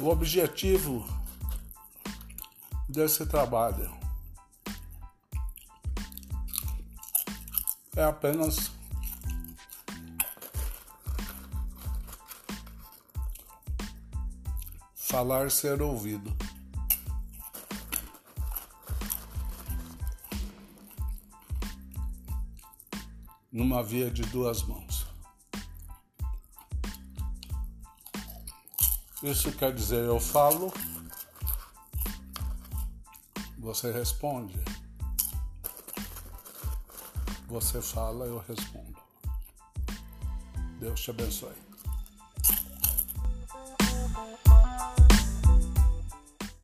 O objetivo desse trabalho é apenas falar ser ouvido. Numa via de duas mãos. Isso quer dizer eu falo, você responde. Você fala, eu respondo. Deus te abençoe.